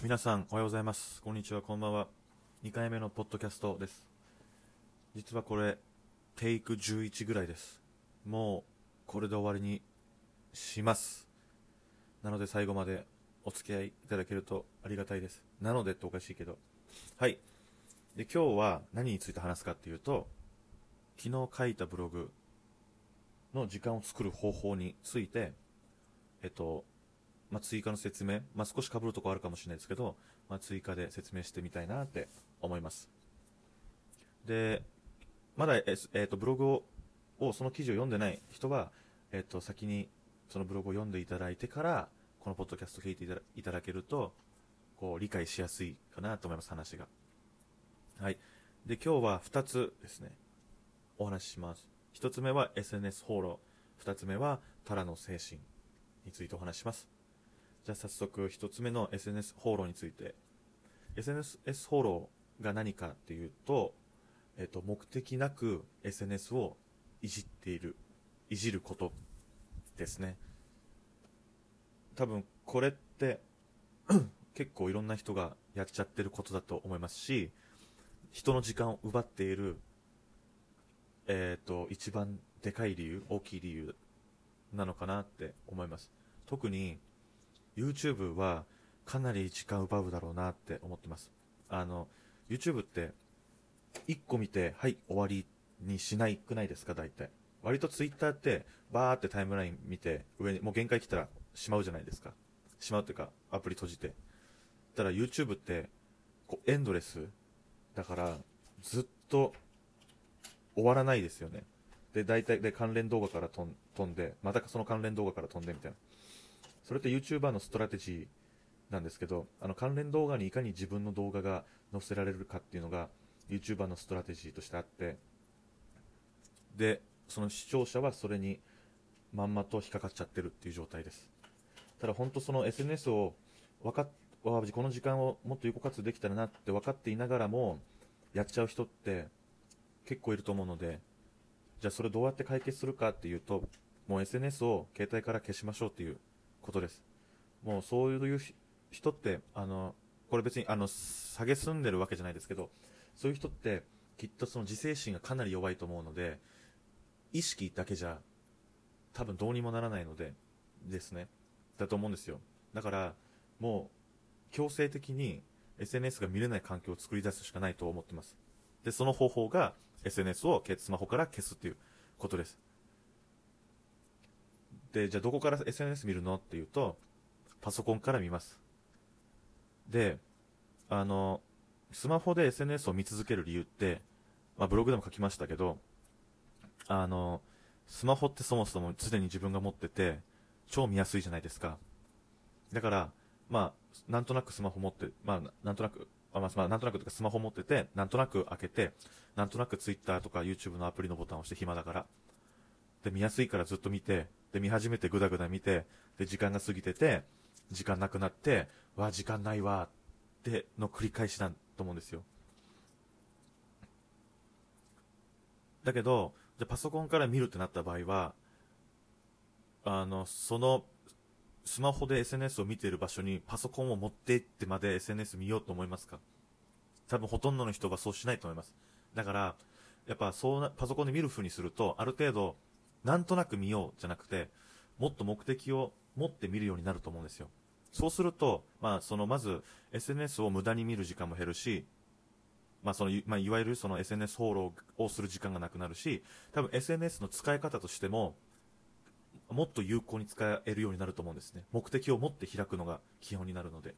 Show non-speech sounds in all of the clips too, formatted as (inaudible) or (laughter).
皆さんおはようございます。こんにちはこんばんは。2回目のポッドキャストです。実はこれテイク11ぐらいです。もうこれで終わりにします。なので最後までお付き合いいただけるとありがたいです。なのでっておかしいけど。はい。で今日は何について話すかっていうと昨日書いたブログの時間を作る方法についてえっとまあ、追加の説明、まあ、少し被るところあるかもしれないですけど、まあ、追加で説明してみたいなって思います。で、まだ、ええー、とブログををその記事を読んでない人は、えー、と先にそのブログを読んでいただいてからこのポッドキャストを聞いていただけるとこう理解しやすいかなと思います話が。はい。で今日は2つですね。お話しします。1つ目は SNS 放浪。2つ目はタラの精神についてお話します。じゃあ早速1つ目の SNS 放浪について。SNS 放浪が何かっていうと、えっと、目的なく SNS をいじっているいじることですね。多分これって (clears throat) 結構いろんな人がやっちゃってることだと思いますし人の時間を奪っているえっ、と一番でかい理由大きい理由なのかなって思います。特に YouTube はかなり時間奪うだろうなって思ってます。あの、YouTube って1個見て、はい、終わりにしないくないですか、大体。割と Twitter ってバーってタイムライン見て、上にもう限界来たらしまうじゃないですか。しまうっていうか、アプリ閉じて。ただ YouTube ってこうエンドレスだからずっと終わらないですよね。で、大体で関連動画から飛んで、またその関連動画から飛んでみたいな。それって YouTuber のストラテジーなんですけど、あの関連動画にいかに自分の動画が載せられるかっていうのが YouTuber のストラテジーとしてあって、で、その視聴者はそれにまんまと引っかかっちゃってるっていう状態です。ただ本当その SNS を分かっこの時間をもっと有効活用できたらなって分かっていながらもやっちゃう人って結構いると思うのでじゃあそれどうやって解決するかっていうともう SNS を携帯から消しましょうっていうことです。もうそういう人って、あの、これ別に、あの、下げすんでるわけじゃないですけど、そういう人って、きっとその自制心がかなり弱いと思うので、意識だけじゃ、多分どうにもならないので、ですね。だと思うんですよ。だから、もう、強制的に SNS が見れない環境を作り出すしかないと思ってます。で、その方法が SNS をスマホから消すっていうことです。で、じゃあどこから SNS 見るの？っていうと、パソコンから見ます。で、あの、スマホで SNS を見続ける理由って、まあ、ブログでも書きましたけど、あの、スマホってそもそも常に自分が持ってて、超見やすいじゃないですか。だから、まあ、なんとなくスマホ持って、まあ、なんとなく、あまあ、なんとなくとかスマホ持ってて、なんとなく開けて、なんとなく Twitter とか YouTube のアプリのボタンを押して暇だから。で、見やすいからずっと見て、で、見始めてぐだぐだ見て、で、時間が過ぎてて、時間なくなって、わ、時間ないわ、っての繰り返しだと思うんですよ。だけど、じゃパソコンから見るってなった場合は、あの、その、スマホで SNS を見ている場所にパソコンを持って行ってまで SNS 見ようと思いますか？多分ほとんどの人がそうしないと思います。だから、やっぱそうな、パソコンで見る風にすると、ある程度、なんとなく見ようじゃなくて、もっと目的を持って見るようになると思うんですよ。そうすると、まあ、そのまず SNS を無駄に見る時間も減るし、まあそのまあ、いわゆるその SNS フォローをする時間がなくなるし、多分 SNS の使い方としても、もっと有効に使えるようになると思うんですね。目的を持って開くのが基本になるので。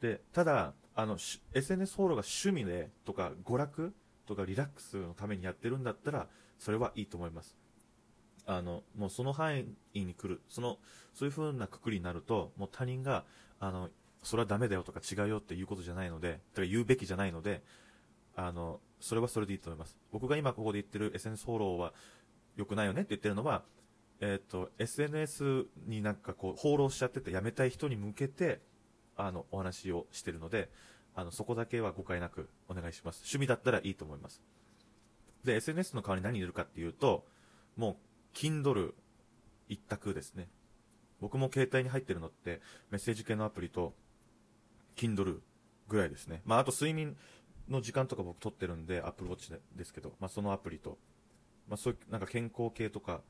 で、ただ、あの、SNS フォローが趣味でとか娯楽とかリラックスのためにやってるんだったら、それはいいと思います。あの、もうその範囲に来る、その、そういう風なくくりになると、もう他人が、あの、それはダメだよとか違うよっていうことじゃないので、だか言うべきじゃないので、あの、それはそれでいいと思います。僕が今ここで言ってる SNS フォローは良くないよねって言ってるのは、えっ、ー、と、SNS になんかこう、放浪しちゃっててやめたい人に向けて、あの、お話をしてるので、あの、そこだけは誤解なくお願いします。趣味だったらいいと思います。で、SNS の代わりに何入れるかっていうと、もう、Kindle 一択ですね。僕も携帯に入ってるのってメッセージ系のアプリと Kindle ぐらいですね。まあ、あと睡眠の時間とか僕取ってるんで、Apple Watch ですけど、まあ、そのアプリと、まあ、そういう、なんか健康系とか、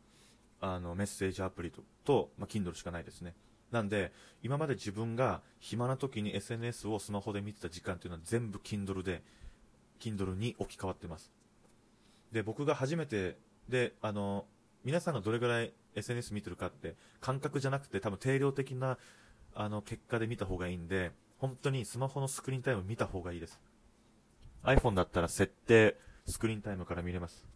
あの、メッセージアプリと、とまあ、Kindle しかないですね。なんで、今まで自分が暇な時に SNS をスマホで見てた時間っていうのは全部 Kindle で、Kindle に置き換わってます。で、僕が初めて、で、あの、皆さんがどれぐらい SNS 見てるかって感覚じゃなくて多分定量的なあの結果で見た方がいいんで、本当にスマホのスクリーンタイム見た方がいいです。iPhone だったら設定、スクリーンタイムから見れます。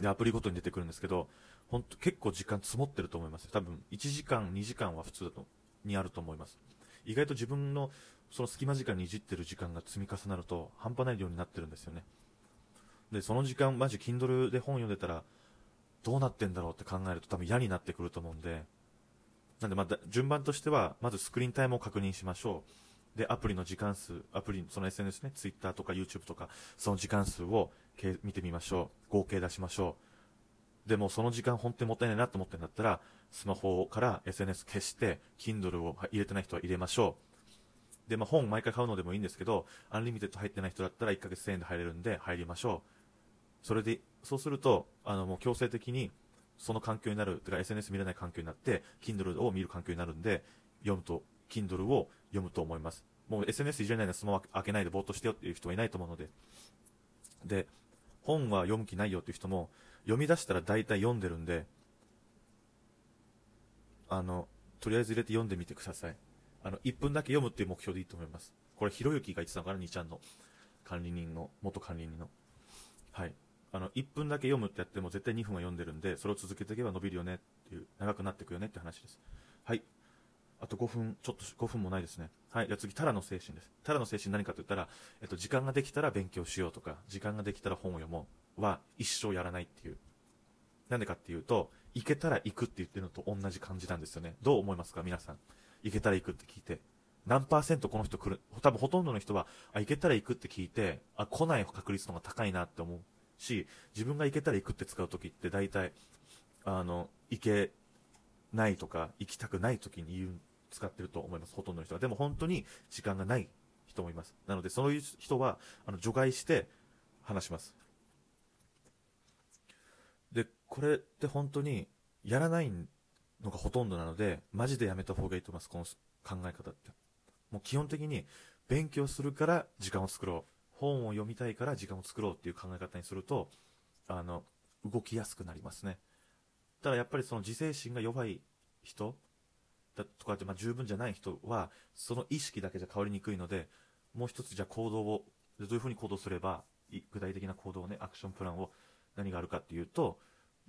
で、アプリごとに出てくるんですけど、本当結構時間積もってると思います。多分1時間、2時間は普通だと、にあると思います。意外と自分のその隙間時間にいじってる時間が積み重なると半端ない量になってるんですよね。で、その時間、マジ Kindle で本読んでたら、どうなってんだろうって考えると多分嫌になってくると思うんで、なんでまあ、順番としては、まずスクリーンタイムを確認しましょう。で、アプリの時間数、アプリ、その SNS ね、Twitter とか YouTube とか、その時間数を見てみましょう。合計出しましょう。でもその時間本当にもったいないなと思ってんだったら、スマホから SNS 消して、Kindle を入れてない人は入れましょう。で、まあ、本毎回買うのでもいいんですけど、アンリミテッド入ってない人だったら1ヶ月1000円で入れるんで入りましょう。それで、そうすると、あの、もう強制的に、その環境になる、てか SNS 見れない環境になって、Kindle を見る環境になるんで、読むと、Kindle を読むと思います。もう SNS いじれないのスマホ開けないでぼーっとしてよっていう人はいないと思うので。で、本は読む気ないよっていう人も、読み出したら大体読んでるんで、あの、とりあえず入れて読んでみてください。あの、1分だけ読むっていう目標でいいと思います。これ、ひろゆきが言ってたのかな、2ちゃんの管理人の、元管理人の。はい。あの、1分だけ読むってやっても絶対2分は読んでるんで、それを続けていけば伸びるよねっていう、長くなっていくよねって話です。はい。あと5分、ちょっと5分もないですね。はい。じゃあ次、タラの精神です。タラの精神何かと言ったら、えっと、時間ができたら勉強しようとか、時間ができたら本を読もうは一生やらないっていう。なんでかっていうと、行けたら行くって言ってるのと同じ感じなんですよね。どう思いますか皆さん。行けたら行くって聞いて。何パーセントこの人来る、多分ほとんどの人は、あ、行けたら行くって聞いて、あ、来ない確率の方が高いなって思うし、自分が行けたら行くって使う時って大体、あの、行けないとか、行きたくない時に言う、使ってると思います。ほとんどの人は。でも本当に時間がない人もいます。なので、そういう人は、あの、除外して話します。で、これって本当にやらないのがほとんどなので、マジでやめた方がいいと思います。この考え方って。もう基本的に勉強するから時間を作ろう。本を読みたいから時間を作ろうっていう考え方にすると、あの、動きやすくなりますね。ただやっぱりその自制心が弱い人だとかって、まあ、十分じゃない人は、その意識だけじゃ変わりにくいので、もう一つじゃあ行動を、どういうふうに行動すれば、具体的な行動をね、アクションプランを何があるかっていうと、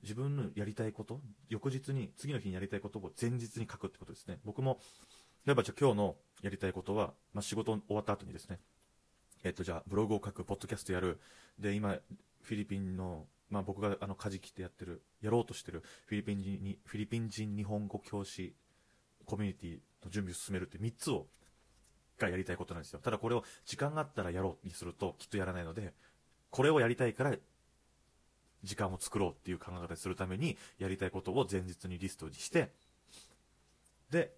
自分のやりたいこと、翌日に、次の日にやりたいことを前日に書くってことですね。僕も、例えばじゃあ今日のやりたいことは、まあ、仕事終わった後にですね、えっと、じゃあ、ブログを書く、ポッドキャストやる。で、今、フィリピンの、まあ、僕があの、舵切ってやってる、やろうとしてる、フィリピン人に、フィリピン人日本語教師コミュニティの準備を進めるって3つを、がやりたいことなんですよ。ただこれを時間があったらやろうにするときっとやらないので、これをやりたいから時間を作ろうっていう考え方にするためにやりたいことを前日にリストにして、で、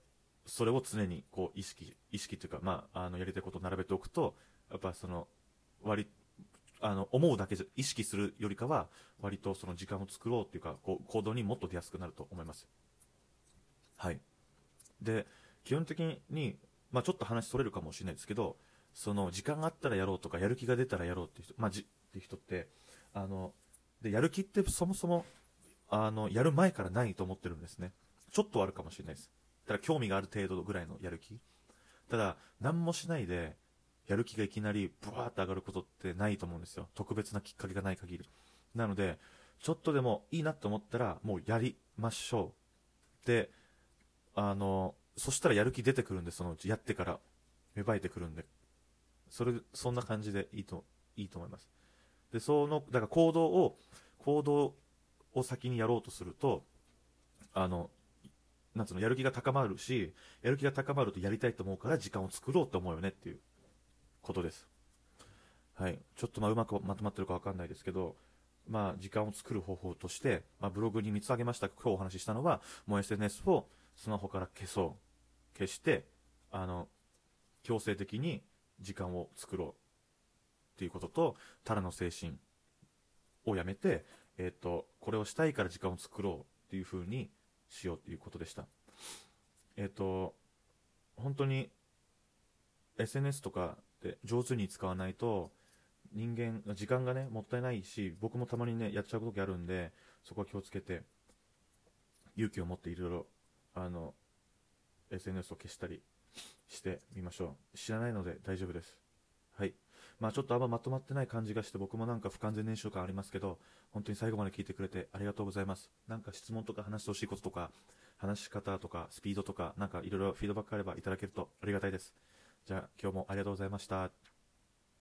それを常にこう意識、意識というか、まあ、あの、やりたいことを並べておくと、やっぱその、割、あの、思うだけじゃ、意識するよりかは、割とその時間を作ろうっていうか、こう、行動にもっと出やすくなると思います。はい。で、基本的に、まあちょっと話それるかもしれないですけど、その、時間があったらやろうとか、やる気が出たらやろうっていう人、まあじ、って人って、あの、で、やる気ってそもそも、あの、やる前からないと思ってるんですね。ちょっとあるかもしれないです。ただ興味がある程度ぐらいのやる気。ただ、何もしないで、やる気がいきなりブワーって上がることってないと思うんですよ。特別なきっかけがない限り。なので、ちょっとでもいいなと思ったら、もうやりましょう。で、あの、そしたらやる気出てくるんで、そのうちやってから芽生えてくるんで。それ、そんな感じでいいと、いいと思います。で、その、だから行動を、行動を先にやろうとすると、あの、なんつうの、やる気が高まるし、やる気が高まるとやりたいと思うから時間を作ろうと思うよねっていうことです。はい。ちょっとまあうまくまとまってるかわかんないですけど、まあ時間を作る方法として、まあブログに3つ挙げました今日お話ししたのは、もう SNS をスマホから消そう消してあの強制的に時間を作ろうっていうこととただの精神をやめて、えーと、これをしたいから時間を作ろうっていう風にしようっていうことでした。えっ、ー、と本当に SNS とかで上手に使わないと人間時間がねもったいないし僕もたまにねやっちゃう時あるんでそこは気をつけて勇気を持っていろいろあの SNS を消したりしてみましょう。知らないので大丈夫です。はい。まあちょっとあんままとまってない感じがして僕もなんか不完全燃焼感ありますけど本当に最後まで聞いてくれてありがとうございます。なんか質問とか話してほしいこととか話し方とかスピードとかなんかいろいろフィードバックあればいただけるとありがたいです。じゃあ今日もありがとうございました。